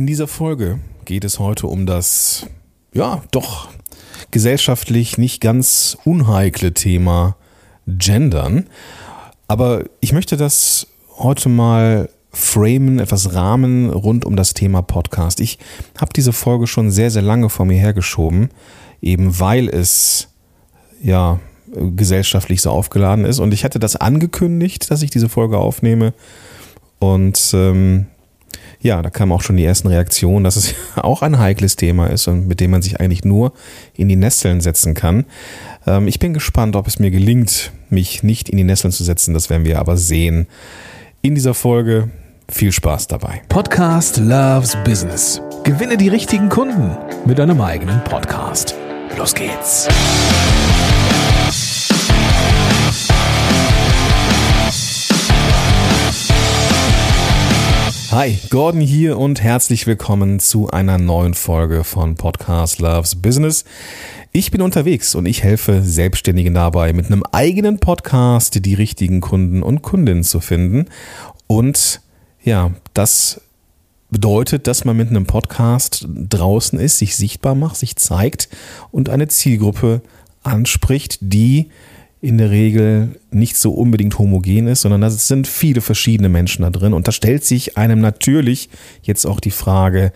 In dieser Folge geht es heute um das, ja, doch gesellschaftlich nicht ganz unheikle Thema Gendern. Aber ich möchte das heute mal framen, etwas rahmen rund um das Thema Podcast. Ich habe diese Folge schon sehr, sehr lange vor mir hergeschoben, eben weil es ja gesellschaftlich so aufgeladen ist. Und ich hatte das angekündigt, dass ich diese Folge aufnehme. Und ähm, ja, da kamen auch schon die ersten Reaktionen, dass es auch ein heikles Thema ist und mit dem man sich eigentlich nur in die Nesseln setzen kann. Ähm, ich bin gespannt, ob es mir gelingt, mich nicht in die Nesseln zu setzen. Das werden wir aber sehen. In dieser Folge viel Spaß dabei. Podcast Loves Business. Gewinne die richtigen Kunden mit deinem eigenen Podcast. Los geht's. Hi, Gordon hier und herzlich willkommen zu einer neuen Folge von Podcast Loves Business. Ich bin unterwegs und ich helfe Selbstständigen dabei, mit einem eigenen Podcast die richtigen Kunden und Kundinnen zu finden. Und ja, das bedeutet, dass man mit einem Podcast draußen ist, sich sichtbar macht, sich zeigt und eine Zielgruppe anspricht, die in der Regel nicht so unbedingt homogen ist, sondern da sind viele verschiedene Menschen da drin. Und da stellt sich einem natürlich jetzt auch die Frage,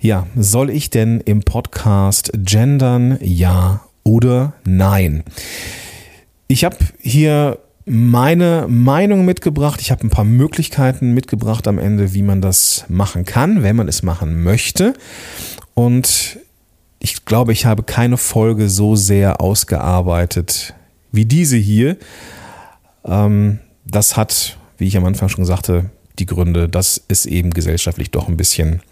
ja, soll ich denn im Podcast gendern, ja oder nein? Ich habe hier meine Meinung mitgebracht. Ich habe ein paar Möglichkeiten mitgebracht am Ende, wie man das machen kann, wenn man es machen möchte. Und ich glaube, ich habe keine Folge so sehr ausgearbeitet wie diese hier. Ähm, das hat, wie ich am Anfang schon sagte, die Gründe, dass es eben gesellschaftlich doch ein bisschen,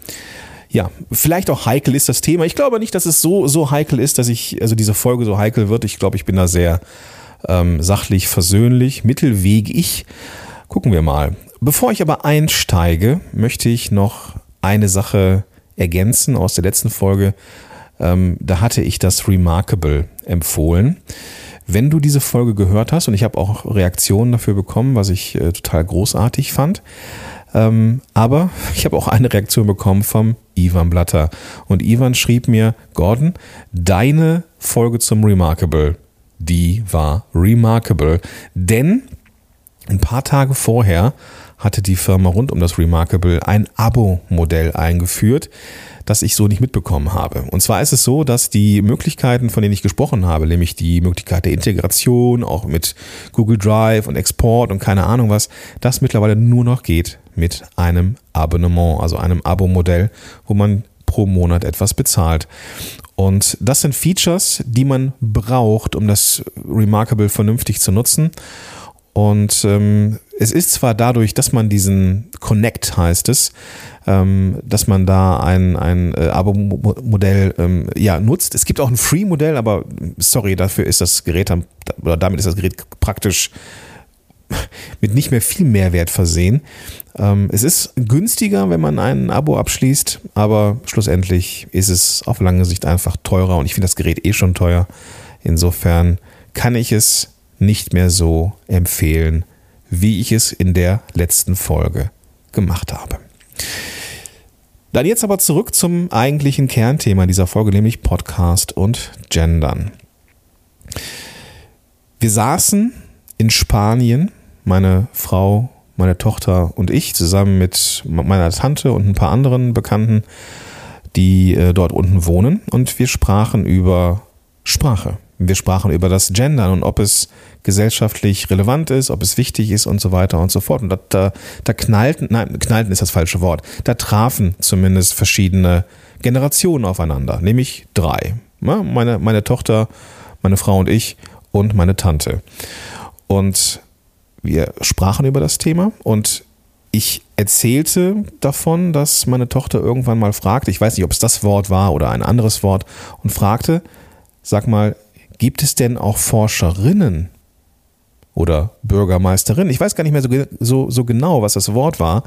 ja, vielleicht auch heikel ist das Thema. Ich glaube nicht, dass es so, so heikel ist, dass ich, also diese Folge so heikel wird. Ich glaube, ich bin da sehr ähm, sachlich, versöhnlich, mittelwegig. Gucken wir mal. Bevor ich aber einsteige, möchte ich noch eine Sache ergänzen aus der letzten Folge. Ähm, da hatte ich das Remarkable empfohlen. Wenn du diese Folge gehört hast, und ich habe auch Reaktionen dafür bekommen, was ich äh, total großartig fand, ähm, aber ich habe auch eine Reaktion bekommen vom Ivan Blatter. Und Ivan schrieb mir, Gordon, deine Folge zum Remarkable, die war remarkable. Denn ein paar Tage vorher hatte die Firma rund um das Remarkable ein Abo-Modell eingeführt, das ich so nicht mitbekommen habe. Und zwar ist es so, dass die Möglichkeiten, von denen ich gesprochen habe, nämlich die Möglichkeit der Integration, auch mit Google Drive und Export und keine Ahnung was, das mittlerweile nur noch geht mit einem Abonnement, also einem Abo-Modell, wo man pro Monat etwas bezahlt. Und das sind Features, die man braucht, um das Remarkable vernünftig zu nutzen. Und ähm, es ist zwar dadurch, dass man diesen Connect heißt es, ähm, dass man da ein, ein äh, Abo-Modell ähm, ja, nutzt. Es gibt auch ein Free-Modell, aber sorry, dafür ist das Gerät, oder damit ist das Gerät praktisch mit nicht mehr viel Mehrwert versehen. Ähm, es ist günstiger, wenn man ein Abo abschließt, aber schlussendlich ist es auf lange Sicht einfach teurer und ich finde das Gerät eh schon teuer. Insofern kann ich es nicht mehr so empfehlen, wie ich es in der letzten Folge gemacht habe. Dann jetzt aber zurück zum eigentlichen Kernthema dieser Folge, nämlich Podcast und Gendern. Wir saßen in Spanien, meine Frau, meine Tochter und ich, zusammen mit meiner Tante und ein paar anderen Bekannten, die äh, dort unten wohnen, und wir sprachen über Sprache. Wir sprachen über das Gendern und ob es gesellschaftlich relevant ist, ob es wichtig ist und so weiter und so fort. Und da, da, da knallten, nein, knallten ist das falsche Wort. Da trafen zumindest verschiedene Generationen aufeinander, nämlich drei. Meine, meine Tochter, meine Frau und ich und meine Tante. Und wir sprachen über das Thema und ich erzählte davon, dass meine Tochter irgendwann mal fragte, ich weiß nicht, ob es das Wort war oder ein anderes Wort, und fragte, sag mal, Gibt es denn auch Forscherinnen oder Bürgermeisterinnen? Ich weiß gar nicht mehr so, so, so genau, was das Wort war.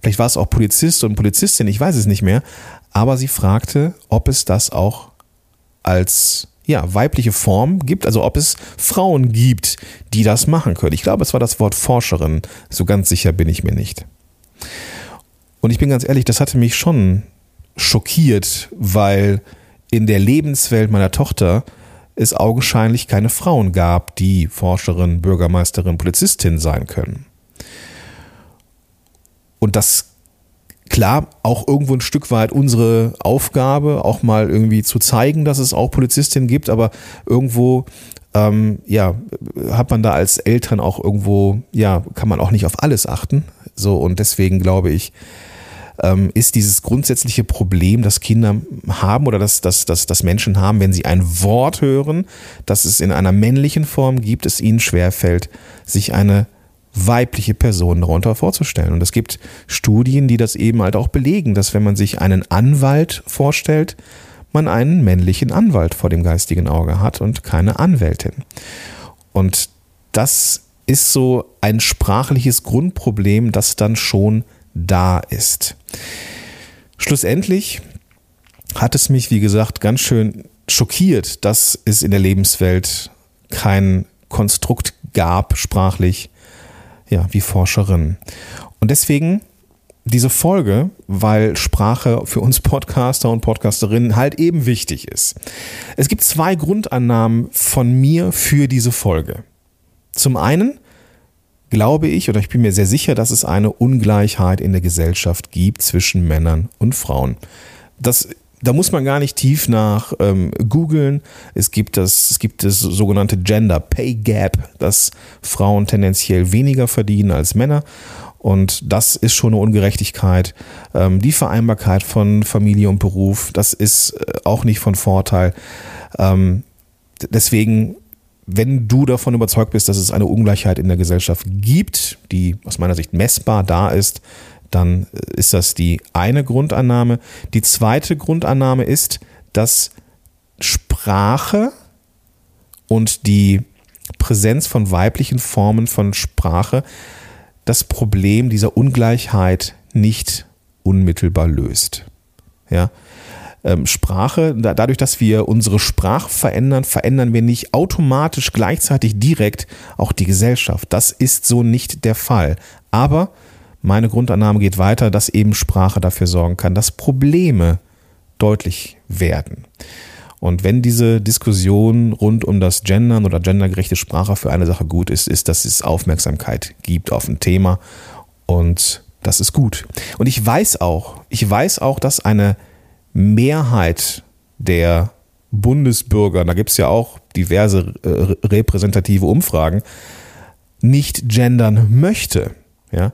Vielleicht war es auch Polizist und Polizistin, ich weiß es nicht mehr. Aber sie fragte, ob es das auch als ja, weibliche Form gibt, also ob es Frauen gibt, die das machen können. Ich glaube, es war das Wort Forscherin. So ganz sicher bin ich mir nicht. Und ich bin ganz ehrlich, das hatte mich schon schockiert, weil in der Lebenswelt meiner Tochter es augenscheinlich keine Frauen gab, die Forscherin, Bürgermeisterin, Polizistin sein können. Und das klar auch irgendwo ein Stück weit unsere Aufgabe, auch mal irgendwie zu zeigen, dass es auch Polizistinnen gibt, aber irgendwo ähm, ja, hat man da als Eltern auch irgendwo, ja, kann man auch nicht auf alles achten. So, und deswegen glaube ich, ähm, ist dieses grundsätzliche Problem, das Kinder haben oder dass, dass, dass, dass Menschen haben, wenn sie ein Wort hören, das es in einer männlichen Form gibt, es ihnen schwerfällt, sich eine weibliche Person darunter vorzustellen. Und es gibt Studien, die das eben halt auch belegen, dass wenn man sich einen Anwalt vorstellt, man einen männlichen Anwalt vor dem geistigen Auge hat und keine Anwältin. Und das ist so ein sprachliches Grundproblem, das dann schon da ist. Schlussendlich hat es mich, wie gesagt, ganz schön schockiert, dass es in der Lebenswelt kein Konstrukt gab, sprachlich, ja, wie Forscherin. Und deswegen diese Folge, weil Sprache für uns Podcaster und Podcasterinnen halt eben wichtig ist. Es gibt zwei Grundannahmen von mir für diese Folge. Zum einen glaube ich oder ich bin mir sehr sicher, dass es eine Ungleichheit in der Gesellschaft gibt zwischen Männern und Frauen. Das da muss man gar nicht tief nach ähm, googeln. Es gibt das, es gibt das sogenannte Gender Pay Gap, dass Frauen tendenziell weniger verdienen als Männer. Und das ist schon eine Ungerechtigkeit. Ähm, die Vereinbarkeit von Familie und Beruf, das ist äh, auch nicht von Vorteil. Ähm, deswegen, wenn du davon überzeugt bist, dass es eine Ungleichheit in der Gesellschaft gibt, die aus meiner Sicht messbar da ist, dann ist das die eine Grundannahme. Die zweite Grundannahme ist, dass Sprache und die Präsenz von weiblichen Formen von Sprache das Problem dieser Ungleichheit nicht unmittelbar löst. Ja, ähm, Sprache, dadurch, dass wir unsere Sprache verändern, verändern wir nicht automatisch gleichzeitig direkt auch die Gesellschaft. Das ist so nicht der Fall. Aber meine Grundannahme geht weiter, dass eben Sprache dafür sorgen kann, dass Probleme deutlich werden. Und wenn diese Diskussion rund um das Gendern oder gendergerechte Sprache für eine Sache gut ist, ist, dass es Aufmerksamkeit gibt auf ein Thema und das ist gut. Und ich weiß auch, ich weiß auch, dass eine Mehrheit der Bundesbürger, da gibt es ja auch diverse äh, repräsentative Umfragen, nicht gendern möchte. Ja,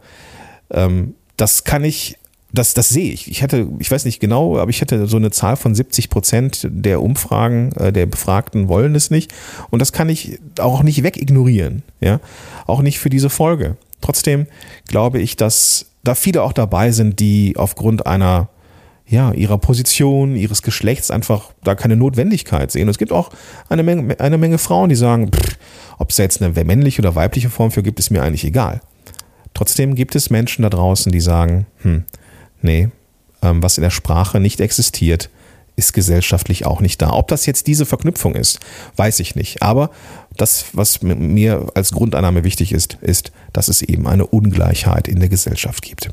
ähm, das kann ich, das, das sehe ich. Ich hatte, ich weiß nicht genau, aber ich hatte so eine Zahl von 70 Prozent der Umfragen, äh, der Befragten wollen es nicht. Und das kann ich auch nicht wegignorieren. Ja, auch nicht für diese Folge. Trotzdem glaube ich, dass da viele auch dabei sind, die aufgrund einer ja, ihrer Position, ihres Geschlechts einfach da keine Notwendigkeit sehen. Und es gibt auch eine Menge, eine Menge Frauen, die sagen, ob es jetzt eine männliche oder weibliche Form für gibt, ist mir eigentlich egal. Trotzdem gibt es Menschen da draußen, die sagen, hm, nee, ähm, was in der Sprache nicht existiert, ist gesellschaftlich auch nicht da. Ob das jetzt diese Verknüpfung ist, weiß ich nicht. Aber das, was mir als Grundannahme wichtig ist, ist, dass es eben eine Ungleichheit in der Gesellschaft gibt.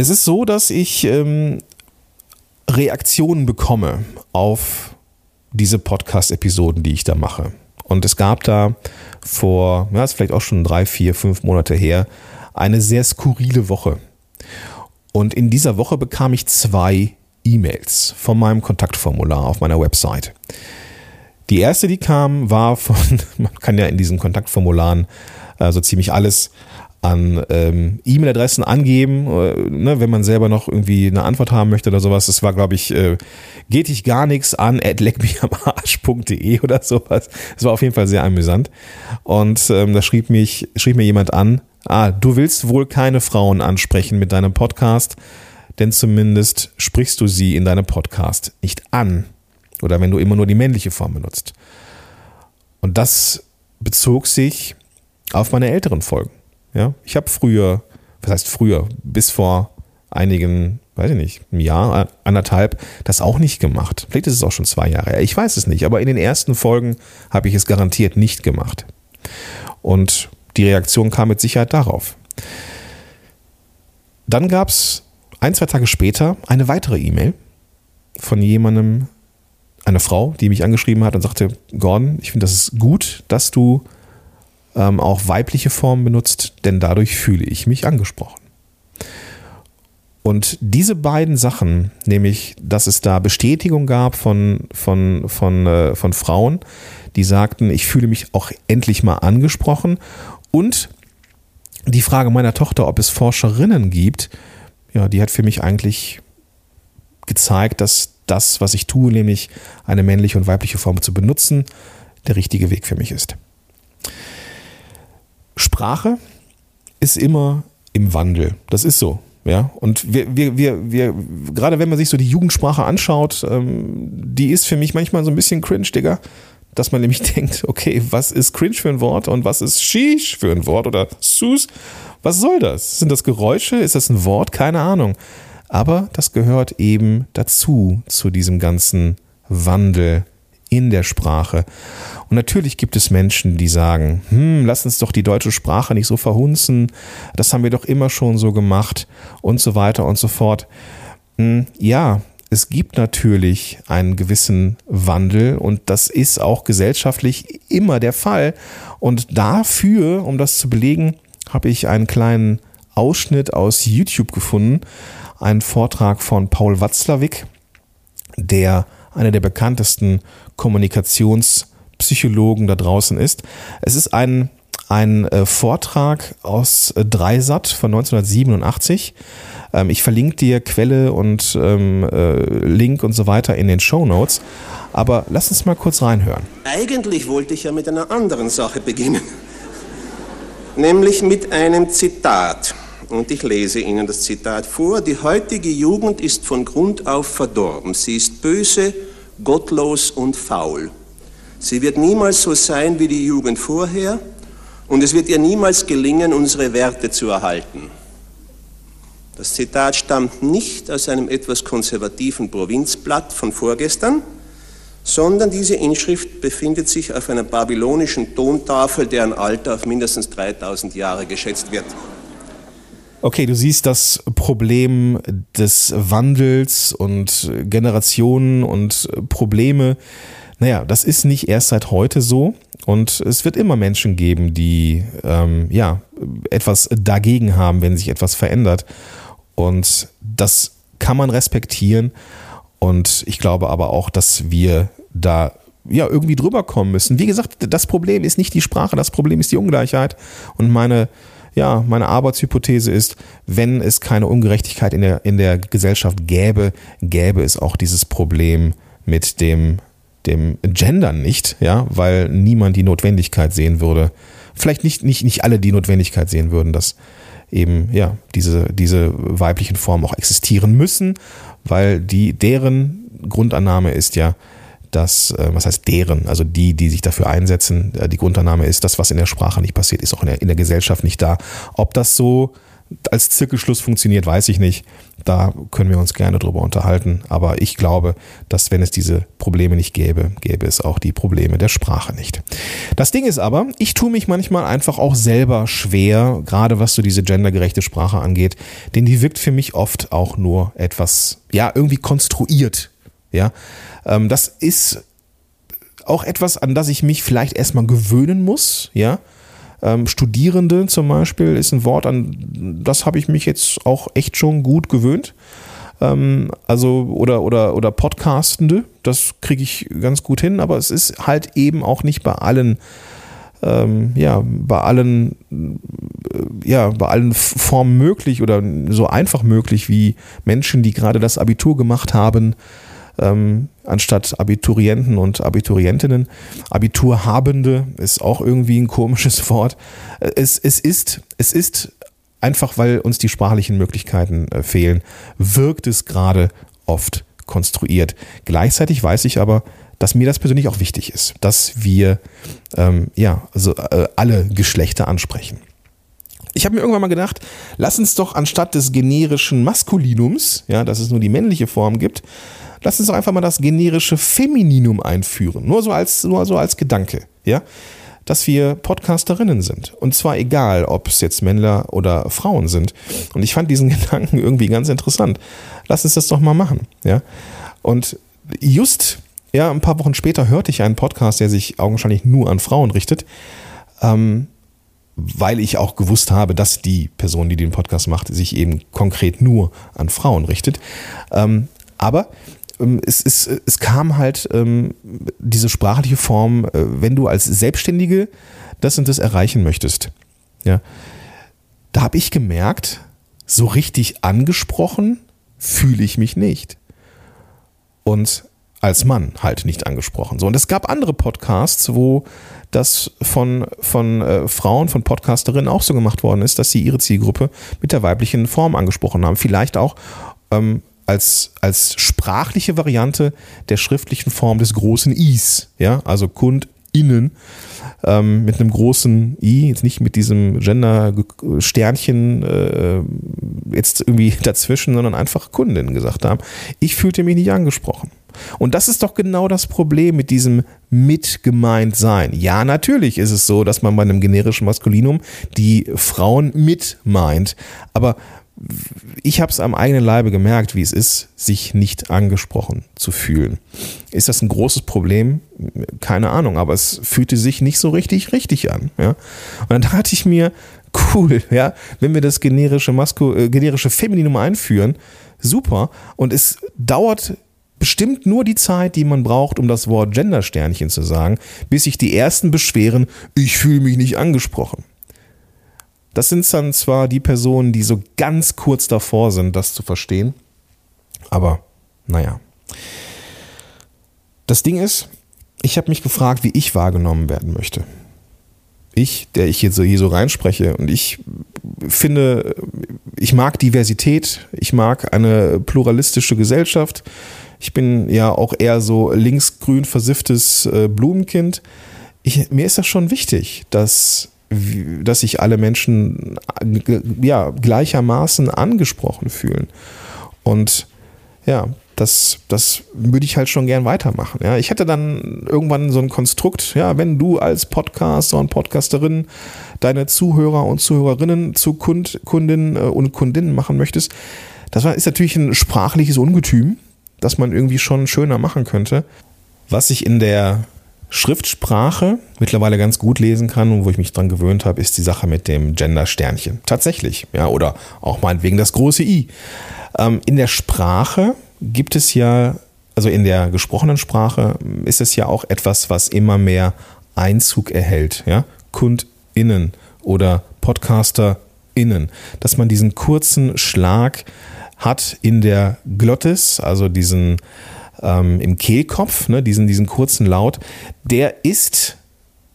Es ist so, dass ich ähm, Reaktionen bekomme auf diese Podcast-Episoden, die ich da mache. Und es gab da vor, ja, ist vielleicht auch schon drei, vier, fünf Monate her, eine sehr skurrile Woche. Und in dieser Woche bekam ich zwei E-Mails von meinem Kontaktformular auf meiner Website. Die erste, die kam, war von, man kann ja in diesen Kontaktformularen äh, so ziemlich alles an ähm, E-Mail-Adressen angeben, äh, ne, wenn man selber noch irgendwie eine Antwort haben möchte oder sowas. Das war, glaube ich, äh, geht dich gar nichts an, at leckmichamarsch.de oder sowas. Das war auf jeden Fall sehr amüsant. Und ähm, da schrieb, mich, schrieb mir jemand an, ah, du willst wohl keine Frauen ansprechen mit deinem Podcast, denn zumindest sprichst du sie in deinem Podcast nicht an. Oder wenn du immer nur die männliche Form benutzt. Und das bezog sich auf meine älteren Folgen. Ja, ich habe früher, was heißt früher, bis vor einigen, weiß ich nicht, ein Jahr, anderthalb, das auch nicht gemacht. Vielleicht ist es auch schon zwei Jahre her. Ich weiß es nicht, aber in den ersten Folgen habe ich es garantiert nicht gemacht. Und die Reaktion kam mit Sicherheit darauf. Dann gab es ein, zwei Tage später eine weitere E-Mail von jemandem, eine Frau, die mich angeschrieben hat und sagte, Gordon, ich finde, das ist gut, dass du ähm, auch weibliche Formen benutzt, denn dadurch fühle ich mich angesprochen. Und diese beiden Sachen, nämlich, dass es da Bestätigung gab von, von, von, äh, von Frauen, die sagten, ich fühle mich auch endlich mal angesprochen und die Frage meiner Tochter, ob es Forscherinnen gibt, ja, die hat für mich eigentlich gezeigt, dass das, was ich tue, nämlich eine männliche und weibliche Form zu benutzen, der richtige Weg für mich ist. Sprache ist immer im Wandel. Das ist so. Ja, und wir, wir, wir, wir, gerade wenn man sich so die Jugendsprache anschaut, ähm, die ist für mich manchmal so ein bisschen cringe, Digga dass man nämlich denkt, okay, was ist cringe für ein Wort und was ist sheesh für ein Wort oder sus? Was soll das? Sind das Geräusche? Ist das ein Wort? Keine Ahnung. Aber das gehört eben dazu, zu diesem ganzen Wandel in der Sprache. Und natürlich gibt es Menschen, die sagen, hm, lass uns doch die deutsche Sprache nicht so verhunzen, das haben wir doch immer schon so gemacht und so weiter und so fort. Hm, ja, es gibt natürlich einen gewissen Wandel und das ist auch gesellschaftlich immer der Fall. Und dafür, um das zu belegen, habe ich einen kleinen Ausschnitt aus YouTube gefunden, einen Vortrag von Paul Watzlawick, der einer der bekanntesten Kommunikationspsychologen da draußen ist. Es ist ein, ein äh, Vortrag aus äh, Dreisat von 1987 ähm, ich verlinke dir Quelle und ähm, äh, Link und so weiter in den Show Notes. Aber lass uns mal kurz reinhören. Eigentlich wollte ich ja mit einer anderen Sache beginnen. Nämlich mit einem Zitat. Und ich lese Ihnen das Zitat vor. Die heutige Jugend ist von Grund auf verdorben. Sie ist böse, gottlos und faul. Sie wird niemals so sein wie die Jugend vorher und es wird ihr niemals gelingen, unsere Werte zu erhalten. Das Zitat stammt nicht aus einem etwas konservativen Provinzblatt von vorgestern, sondern diese Inschrift befindet sich auf einer babylonischen Tontafel, deren Alter auf mindestens 3000 Jahre geschätzt wird. Okay, du siehst das Problem des Wandels und Generationen und Probleme. Naja, das ist nicht erst seit heute so. Und es wird immer Menschen geben, die ähm, ja etwas dagegen haben, wenn sich etwas verändert. Und das kann man respektieren. Und ich glaube aber auch, dass wir da ja irgendwie drüber kommen müssen. Wie gesagt, das Problem ist nicht die Sprache, das Problem ist die Ungleichheit. Und meine, ja, meine Arbeitshypothese ist, wenn es keine Ungerechtigkeit in der, in der Gesellschaft gäbe, gäbe es auch dieses Problem mit dem, dem Gendern nicht, ja, weil niemand die Notwendigkeit sehen würde. Vielleicht nicht, nicht, nicht alle die Notwendigkeit sehen würden, dass eben ja diese, diese weiblichen Formen auch existieren müssen, weil die deren Grundannahme ist ja, dass, äh, was heißt deren, also die, die sich dafür einsetzen, äh, die Grundannahme ist, das, was in der Sprache nicht passiert, ist auch in der, in der Gesellschaft nicht da. Ob das so als Zirkelschluss funktioniert, weiß ich nicht. Da können wir uns gerne drüber unterhalten. Aber ich glaube, dass wenn es diese Probleme nicht gäbe, gäbe es auch die Probleme der Sprache nicht. Das Ding ist aber, ich tue mich manchmal einfach auch selber schwer, gerade was so diese gendergerechte Sprache angeht, denn die wirkt für mich oft auch nur etwas, ja, irgendwie konstruiert. Ja, ähm, das ist auch etwas, an das ich mich vielleicht erstmal gewöhnen muss, ja ähm, Studierende zum Beispiel ist ein Wort, an das habe ich mich jetzt auch echt schon gut gewöhnt. Ähm, also, oder, oder, oder Podcastende, das kriege ich ganz gut hin, aber es ist halt eben auch nicht bei allen ähm, ja, bei allen, äh, ja, bei allen Formen möglich oder so einfach möglich wie Menschen, die gerade das Abitur gemacht haben, ähm, anstatt Abiturienten und Abiturientinnen. Abiturhabende ist auch irgendwie ein komisches Wort. Es, es, ist, es ist einfach, weil uns die sprachlichen Möglichkeiten äh, fehlen, wirkt es gerade oft konstruiert. Gleichzeitig weiß ich aber, dass mir das persönlich auch wichtig ist, dass wir ähm, ja, also, äh, alle Geschlechter ansprechen. Ich habe mir irgendwann mal gedacht, lass uns doch anstatt des generischen Maskulinums, ja, dass es nur die männliche Form gibt, lass uns doch einfach mal das generische Femininum einführen. Nur so als, nur so als Gedanke. Ja? dass wir Podcasterinnen sind. Und zwar egal, ob es jetzt Männer oder Frauen sind. Und ich fand diesen Gedanken irgendwie ganz interessant. Lass uns das doch mal machen. Ja? Und just ja, ein paar Wochen später hörte ich einen Podcast, der sich augenscheinlich nur an Frauen richtet, ähm, weil ich auch gewusst habe, dass die Person, die den Podcast macht, sich eben konkret nur an Frauen richtet. Ähm, aber es, es, es kam halt ähm, diese sprachliche Form, äh, wenn du als Selbstständige das und das erreichen möchtest. Ja, da habe ich gemerkt, so richtig angesprochen fühle ich mich nicht. Und als Mann halt nicht angesprochen. So, und es gab andere Podcasts, wo das von, von äh, Frauen, von Podcasterinnen auch so gemacht worden ist, dass sie ihre Zielgruppe mit der weiblichen Form angesprochen haben. Vielleicht auch ähm, als, als sprachliche Variante der schriftlichen Form des großen Is, ja, also KundInnen ähm, mit einem großen I, jetzt nicht mit diesem Gender-Sternchen äh, jetzt irgendwie dazwischen, sondern einfach Kundinnen gesagt haben. Ich fühlte mich nicht angesprochen. Und das ist doch genau das Problem mit diesem mitgemeint sein. Ja, natürlich ist es so, dass man bei einem generischen Maskulinum die Frauen mit meint, aber ich habe es am eigenen Leibe gemerkt, wie es ist, sich nicht angesprochen zu fühlen. Ist das ein großes Problem? Keine Ahnung, aber es fühlte sich nicht so richtig richtig an. Ja? Und dann dachte ich mir, cool, ja, wenn wir das generische, Masku äh, generische Femininum einführen, super. Und es dauert bestimmt nur die Zeit, die man braucht, um das Wort Gendersternchen zu sagen, bis sich die ersten beschweren, ich fühle mich nicht angesprochen. Das sind dann zwar die Personen, die so ganz kurz davor sind, das zu verstehen, aber naja. Das Ding ist, ich habe mich gefragt, wie ich wahrgenommen werden möchte. Ich, der ich jetzt so hier so reinspreche und ich finde, ich mag Diversität, ich mag eine pluralistische Gesellschaft. Ich bin ja auch eher so linksgrün versifftes äh, Blumenkind. Ich, mir ist das schon wichtig, dass dass sich alle Menschen ja, gleichermaßen angesprochen fühlen. Und ja, das, das würde ich halt schon gern weitermachen. Ja, ich hätte dann irgendwann so ein Konstrukt, ja, wenn du als Podcaster und Podcasterin deine Zuhörer und Zuhörerinnen zu Kund, Kundinnen äh, und Kundinnen machen möchtest, das ist natürlich ein sprachliches Ungetüm, das man irgendwie schon schöner machen könnte. Was ich in der Schriftsprache mittlerweile ganz gut lesen kann und wo ich mich dran gewöhnt habe, ist die Sache mit dem Gender-Sternchen. Tatsächlich, ja, oder auch meinetwegen das große I. Ähm, in der Sprache gibt es ja, also in der gesprochenen Sprache ist es ja auch etwas, was immer mehr Einzug erhält, ja, KundInnen oder PodcasterInnen, dass man diesen kurzen Schlag hat in der Glottis, also diesen ähm, im Kehlkopf, ne, diesen, diesen kurzen Laut, der ist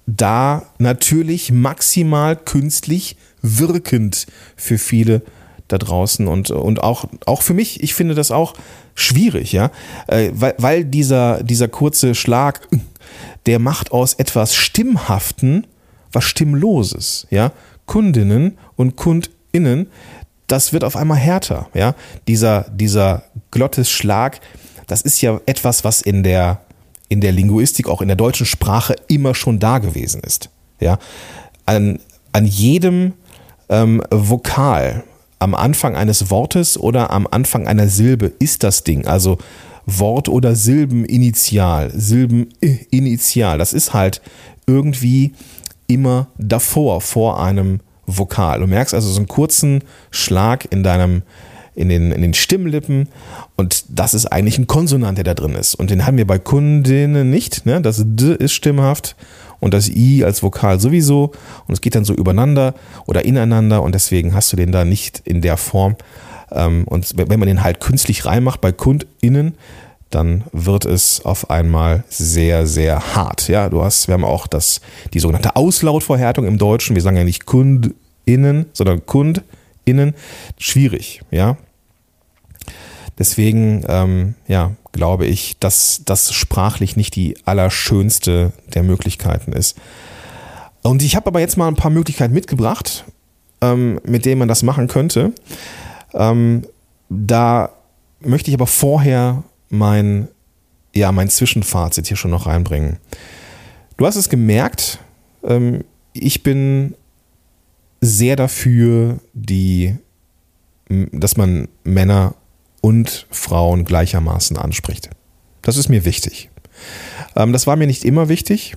da natürlich maximal künstlich wirkend für viele da draußen. Und, und auch, auch für mich, ich finde das auch schwierig, ja, äh, weil, weil dieser, dieser kurze Schlag, der macht aus etwas Stimmhaften was Stimmloses, ja, Kundinnen und KundInnen, das wird auf einmal härter, ja, dieser, dieser Glottesschlag, Schlag das ist ja etwas, was in der, in der Linguistik, auch in der deutschen Sprache immer schon da gewesen ist. Ja? An, an jedem ähm, Vokal am Anfang eines Wortes oder am Anfang einer Silbe ist das Ding. Also Wort- oder Silbeninitial, Silbeninitial. Das ist halt irgendwie immer davor, vor einem Vokal. Du merkst also so einen kurzen Schlag in deinem, in den, in den Stimmlippen und das ist eigentlich ein Konsonant, der da drin ist. Und den haben wir bei Kundinnen nicht. Ne? Das D ist stimmhaft und das I als Vokal sowieso. Und es geht dann so übereinander oder ineinander und deswegen hast du den da nicht in der Form. Ähm, und wenn man den halt künstlich reinmacht bei KundInnen, dann wird es auf einmal sehr, sehr hart. Ja, du hast, wir haben auch das, die sogenannte Auslautverhärtung im Deutschen. Wir sagen ja nicht KundInnen, sondern KundInnen. Schwierig, ja. Deswegen, ähm, ja, glaube ich, dass das sprachlich nicht die allerschönste der Möglichkeiten ist. Und ich habe aber jetzt mal ein paar Möglichkeiten mitgebracht, ähm, mit denen man das machen könnte. Ähm, da möchte ich aber vorher mein, ja, mein Zwischenfazit hier schon noch reinbringen. Du hast es gemerkt, ähm, ich bin sehr dafür, die, dass man Männer und Frauen gleichermaßen anspricht. Das ist mir wichtig. Ähm, das war mir nicht immer wichtig,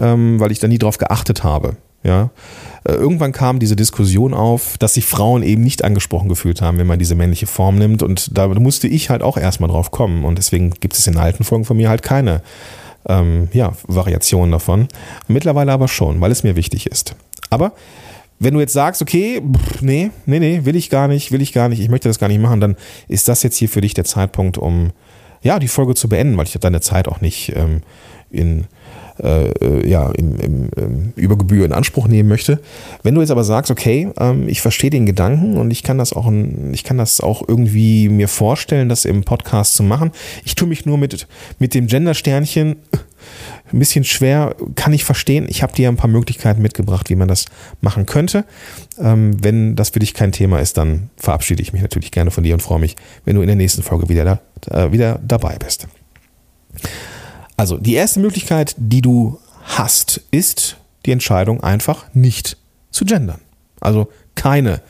ähm, weil ich da nie drauf geachtet habe. Ja, äh, irgendwann kam diese Diskussion auf, dass sich Frauen eben nicht angesprochen gefühlt haben, wenn man diese männliche Form nimmt. Und da musste ich halt auch erstmal drauf kommen. Und deswegen gibt es in alten Folgen von mir halt keine ähm, ja, Variationen davon. Mittlerweile aber schon, weil es mir wichtig ist. Aber wenn du jetzt sagst, okay, pff, nee, nee, nee, will ich gar nicht, will ich gar nicht, ich möchte das gar nicht machen, dann ist das jetzt hier für dich der Zeitpunkt, um ja, die Folge zu beenden, weil ich deine Zeit auch nicht ähm, in äh, äh, ja, im, im, im Übergebühr in Anspruch nehmen möchte. Wenn du jetzt aber sagst, okay, ähm, ich verstehe den Gedanken und ich kann das auch, ich kann das auch irgendwie mir vorstellen, das im Podcast zu machen. Ich tue mich nur mit, mit dem Gender-Sternchen ein bisschen schwer, kann ich verstehen. Ich habe dir ein paar Möglichkeiten mitgebracht, wie man das machen könnte. Ähm, wenn das für dich kein Thema ist, dann verabschiede ich mich natürlich gerne von dir und freue mich, wenn du in der nächsten Folge wieder, da, äh, wieder dabei bist. Also die erste Möglichkeit, die du hast, ist die Entscheidung einfach nicht zu gendern. Also keine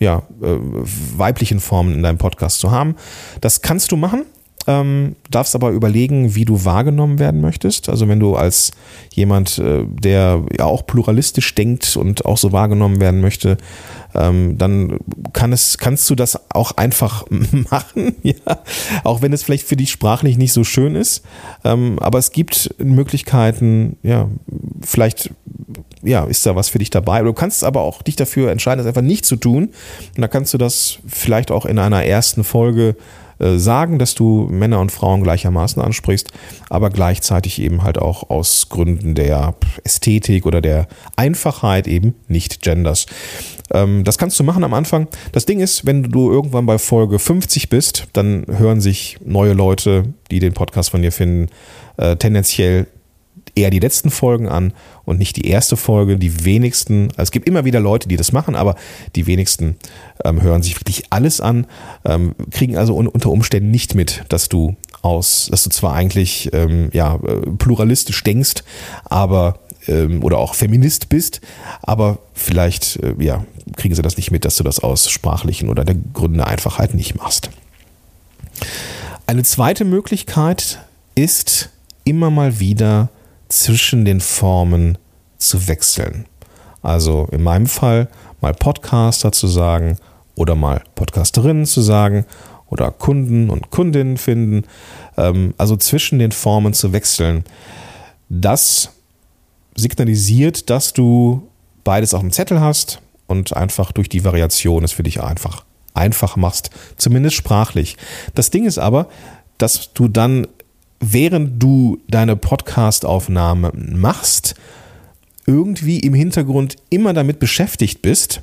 ja, äh, weiblichen Formen in deinem Podcast zu haben. Das kannst du machen ähm, darfst aber überlegen, wie du wahrgenommen werden möchtest. Also wenn du als jemand, äh, der ja auch pluralistisch denkt und auch so wahrgenommen werden möchte, ähm, dann kann es, kannst du das auch einfach machen, ja, auch wenn es vielleicht für dich sprachlich nicht so schön ist. Ähm, aber es gibt Möglichkeiten, ja, vielleicht ja, ist da was für dich dabei. Du kannst aber auch dich dafür entscheiden, das einfach nicht zu tun. Und da kannst du das vielleicht auch in einer ersten Folge sagen, dass du Männer und Frauen gleichermaßen ansprichst, aber gleichzeitig eben halt auch aus Gründen der Ästhetik oder der Einfachheit eben nicht genders. Ähm, das kannst du machen am Anfang. Das Ding ist, wenn du irgendwann bei Folge 50 bist, dann hören sich neue Leute, die den Podcast von dir finden, äh, tendenziell eher die letzten Folgen an und nicht die erste Folge. Die wenigsten, also es gibt immer wieder Leute, die das machen, aber die wenigsten ähm, hören sich wirklich alles an, ähm, kriegen also un unter Umständen nicht mit, dass du aus, dass du zwar eigentlich ähm, ja, äh, pluralistisch denkst, aber ähm, oder auch Feminist bist, aber vielleicht äh, ja, kriegen sie das nicht mit, dass du das aus sprachlichen oder der Gründe Einfachheit nicht machst. Eine zweite Möglichkeit ist immer mal wieder zwischen den Formen zu wechseln. Also in meinem Fall mal Podcaster zu sagen oder mal Podcasterinnen zu sagen oder Kunden und Kundinnen finden. Ähm, also zwischen den Formen zu wechseln. Das signalisiert, dass du beides auf dem Zettel hast und einfach durch die Variation es für dich einfach einfach machst, zumindest sprachlich. Das Ding ist aber, dass du dann während du deine Podcast-Aufnahme machst, irgendwie im Hintergrund immer damit beschäftigt bist,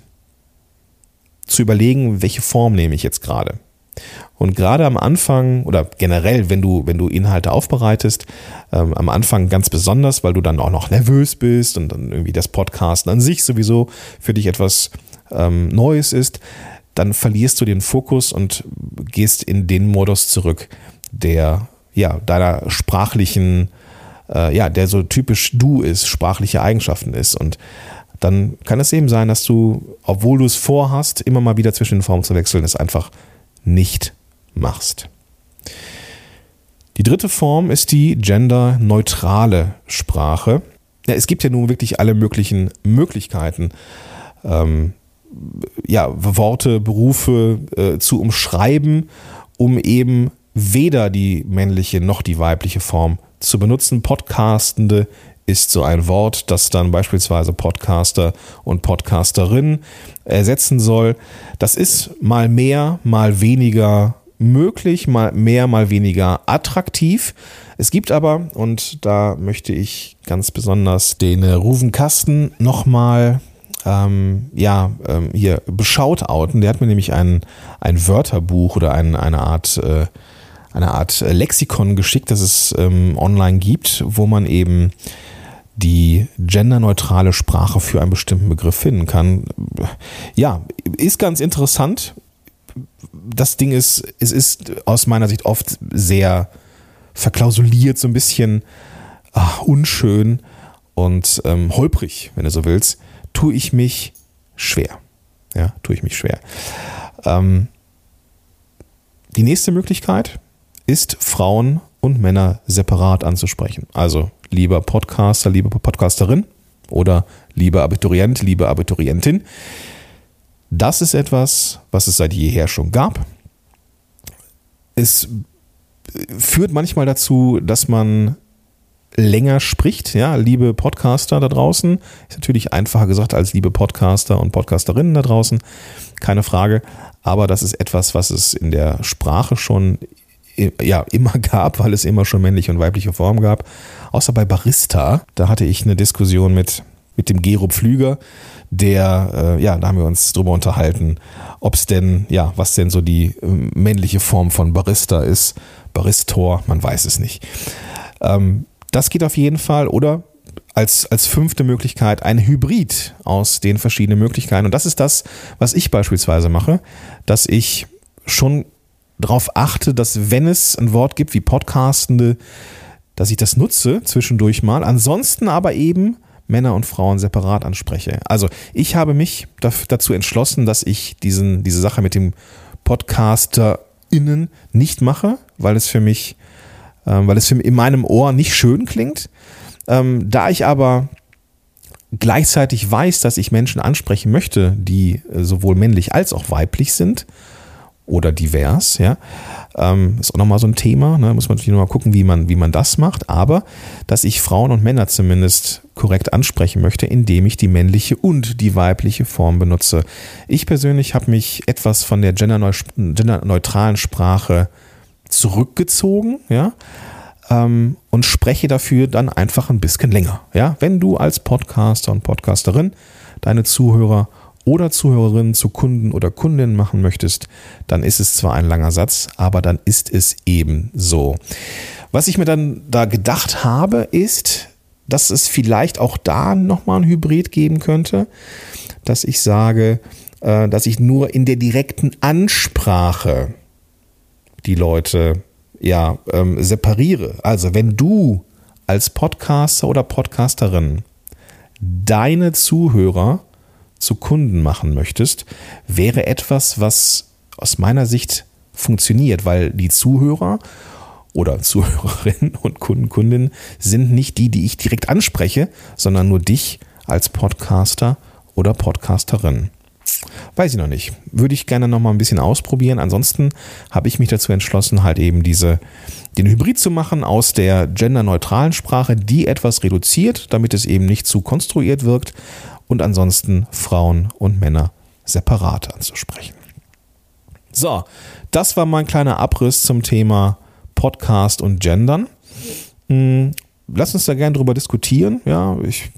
zu überlegen, welche Form nehme ich jetzt gerade. Und gerade am Anfang oder generell, wenn du, wenn du Inhalte aufbereitest, ähm, am Anfang ganz besonders, weil du dann auch noch nervös bist und dann irgendwie das Podcasten an sich sowieso für dich etwas ähm, Neues ist, dann verlierst du den Fokus und gehst in den Modus zurück, der ja, deiner sprachlichen, äh, ja, der so typisch du ist, sprachliche Eigenschaften ist. Und dann kann es eben sein, dass du, obwohl du es vorhast, immer mal wieder zwischen den Formen zu wechseln, es einfach nicht machst. Die dritte Form ist die genderneutrale Sprache. Ja, es gibt ja nun wirklich alle möglichen Möglichkeiten, ähm, ja, Worte, Berufe äh, zu umschreiben, um eben weder die männliche noch die weibliche Form zu benutzen. Podcastende ist so ein Wort, das dann beispielsweise Podcaster und Podcasterin ersetzen soll. Das ist mal mehr, mal weniger möglich, mal mehr, mal weniger attraktiv. Es gibt aber, und da möchte ich ganz besonders den Ruven Kasten nochmal ähm, ja, ähm, hier beschaut outen. Der hat mir nämlich ein, ein Wörterbuch oder ein, eine Art äh, eine Art Lexikon geschickt, das es ähm, online gibt, wo man eben die genderneutrale Sprache für einen bestimmten Begriff finden kann. Ja, ist ganz interessant. Das Ding ist, es ist aus meiner Sicht oft sehr verklausuliert, so ein bisschen ach, unschön und ähm, holprig, wenn du so willst, tue ich mich schwer. Ja, tue ich mich schwer. Ähm, die nächste Möglichkeit ist, Frauen und Männer separat anzusprechen. Also, lieber Podcaster, liebe Podcasterin oder lieber Abiturient, liebe Abiturientin. Das ist etwas, was es seit jeher schon gab. Es führt manchmal dazu, dass man länger spricht, ja, liebe Podcaster da draußen, ist natürlich einfacher gesagt als liebe Podcaster und Podcasterinnen da draußen, keine Frage, aber das ist etwas, was es in der Sprache schon ja, immer gab, weil es immer schon männliche und weibliche Formen gab. Außer bei Barista, da hatte ich eine Diskussion mit, mit dem Gero Pflüger, der, äh, ja, da haben wir uns drüber unterhalten, ob es denn, ja, was denn so die äh, männliche Form von Barista ist. Baristor, man weiß es nicht. Ähm, das geht auf jeden Fall. Oder als, als fünfte Möglichkeit ein Hybrid aus den verschiedenen Möglichkeiten. Und das ist das, was ich beispielsweise mache, dass ich schon darauf achte, dass wenn es ein Wort gibt wie Podcastende, dass ich das nutze zwischendurch mal. Ansonsten aber eben Männer und Frauen separat anspreche. Also ich habe mich dazu entschlossen, dass ich diesen, diese Sache mit dem PodcasterInnen nicht mache, weil es für mich, äh, weil es in meinem Ohr nicht schön klingt. Ähm, da ich aber gleichzeitig weiß, dass ich Menschen ansprechen möchte, die äh, sowohl männlich als auch weiblich sind, oder divers, ja. Ähm, ist auch nochmal so ein Thema, ne? muss man natürlich nochmal gucken, wie man, wie man das macht, aber dass ich Frauen und Männer zumindest korrekt ansprechen möchte, indem ich die männliche und die weibliche Form benutze. Ich persönlich habe mich etwas von der genderneutralen Sprache zurückgezogen, ja, ähm, und spreche dafür dann einfach ein bisschen länger, ja. Wenn du als Podcaster und Podcasterin deine Zuhörer oder Zuhörerinnen zu Kunden oder Kundinnen machen möchtest, dann ist es zwar ein langer Satz, aber dann ist es eben so. Was ich mir dann da gedacht habe, ist, dass es vielleicht auch da nochmal ein Hybrid geben könnte, dass ich sage, äh, dass ich nur in der direkten Ansprache die Leute ja ähm, separiere. Also wenn du als Podcaster oder Podcasterin deine Zuhörer zu Kunden machen möchtest, wäre etwas, was aus meiner Sicht funktioniert, weil die Zuhörer oder Zuhörerinnen und Kunden, sind nicht die, die ich direkt anspreche, sondern nur dich als Podcaster oder Podcasterin. Weiß ich noch nicht. Würde ich gerne noch mal ein bisschen ausprobieren. Ansonsten habe ich mich dazu entschlossen, halt eben diese, den Hybrid zu machen aus der genderneutralen Sprache, die etwas reduziert, damit es eben nicht zu konstruiert wirkt und ansonsten Frauen und Männer separat anzusprechen. So, das war mein kleiner Abriss zum Thema Podcast und Gendern. Hm, lass uns da gerne drüber diskutieren. Ja, ich,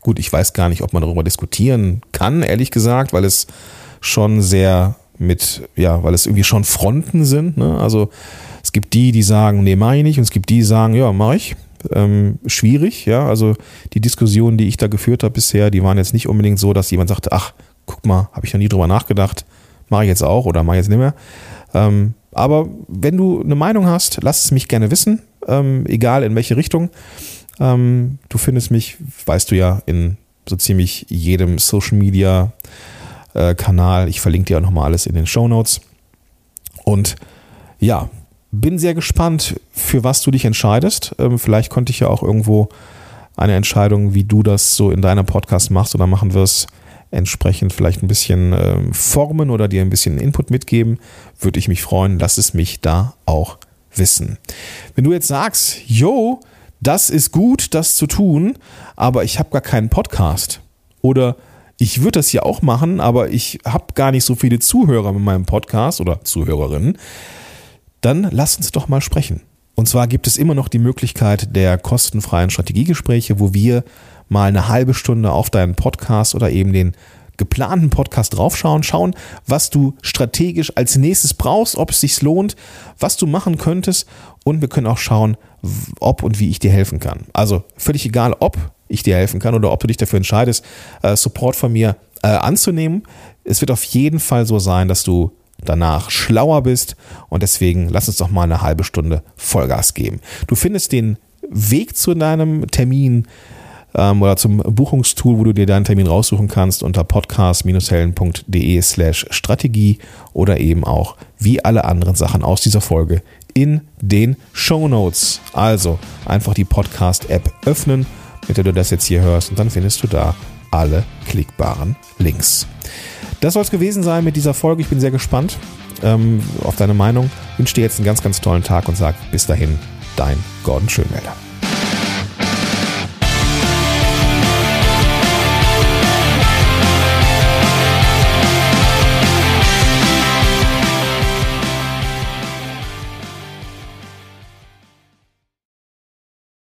gut, ich weiß gar nicht, ob man darüber diskutieren kann, ehrlich gesagt, weil es schon sehr mit, ja, weil es irgendwie schon Fronten sind. Ne? Also es gibt die, die sagen, nee, mach ich nicht, und es gibt die, die sagen, ja, mach ich ähm, schwierig. Ja, also die Diskussionen, die ich da geführt habe bisher, die waren jetzt nicht unbedingt so, dass jemand sagte, ach, guck mal, habe ich noch nie drüber nachgedacht, mache ich jetzt auch oder mache ich jetzt nicht mehr. Ähm, aber wenn du eine Meinung hast, lass es mich gerne wissen, ähm, egal in welche Richtung. Ähm, du findest mich, weißt du ja, in so ziemlich jedem Social Media äh, Kanal. Ich verlinke dir auch nochmal alles in den Show Notes. Und ja, bin sehr gespannt, für was du dich entscheidest. Ähm, vielleicht konnte ich ja auch irgendwo eine Entscheidung, wie du das so in deinem Podcast machst oder machen wirst, entsprechend vielleicht ein bisschen ähm, formen oder dir ein bisschen Input mitgeben. Würde ich mich freuen. Lass es mich da auch wissen. Wenn du jetzt sagst, yo, das ist gut, das zu tun, aber ich habe gar keinen Podcast oder ich würde das ja auch machen, aber ich habe gar nicht so viele Zuhörer mit meinem Podcast oder Zuhörerinnen, dann lass uns doch mal sprechen. Und zwar gibt es immer noch die Möglichkeit der kostenfreien Strategiegespräche, wo wir mal eine halbe Stunde auf deinen Podcast oder eben den geplanten Podcast draufschauen, schauen, was du strategisch als nächstes brauchst, ob es sich lohnt, was du machen könntest und wir können auch schauen, ob und wie ich dir helfen kann. Also völlig egal, ob ich dir helfen kann oder ob du dich dafür entscheidest, äh, Support von mir äh, anzunehmen. Es wird auf jeden Fall so sein, dass du danach schlauer bist und deswegen lass uns doch mal eine halbe Stunde Vollgas geben. Du findest den Weg zu deinem Termin ähm, oder zum Buchungstool, wo du dir deinen Termin raussuchen kannst unter podcast-helden.de slash Strategie oder eben auch wie alle anderen Sachen aus dieser Folge in den Show Notes. Also einfach die Podcast-App öffnen, mit der du das jetzt hier hörst und dann findest du da alle klickbaren Links. Das soll es gewesen sein mit dieser Folge. Ich bin sehr gespannt ähm, auf deine Meinung. Wünsche dir jetzt einen ganz, ganz tollen Tag und sag bis dahin, dein Gordon Schönmelder.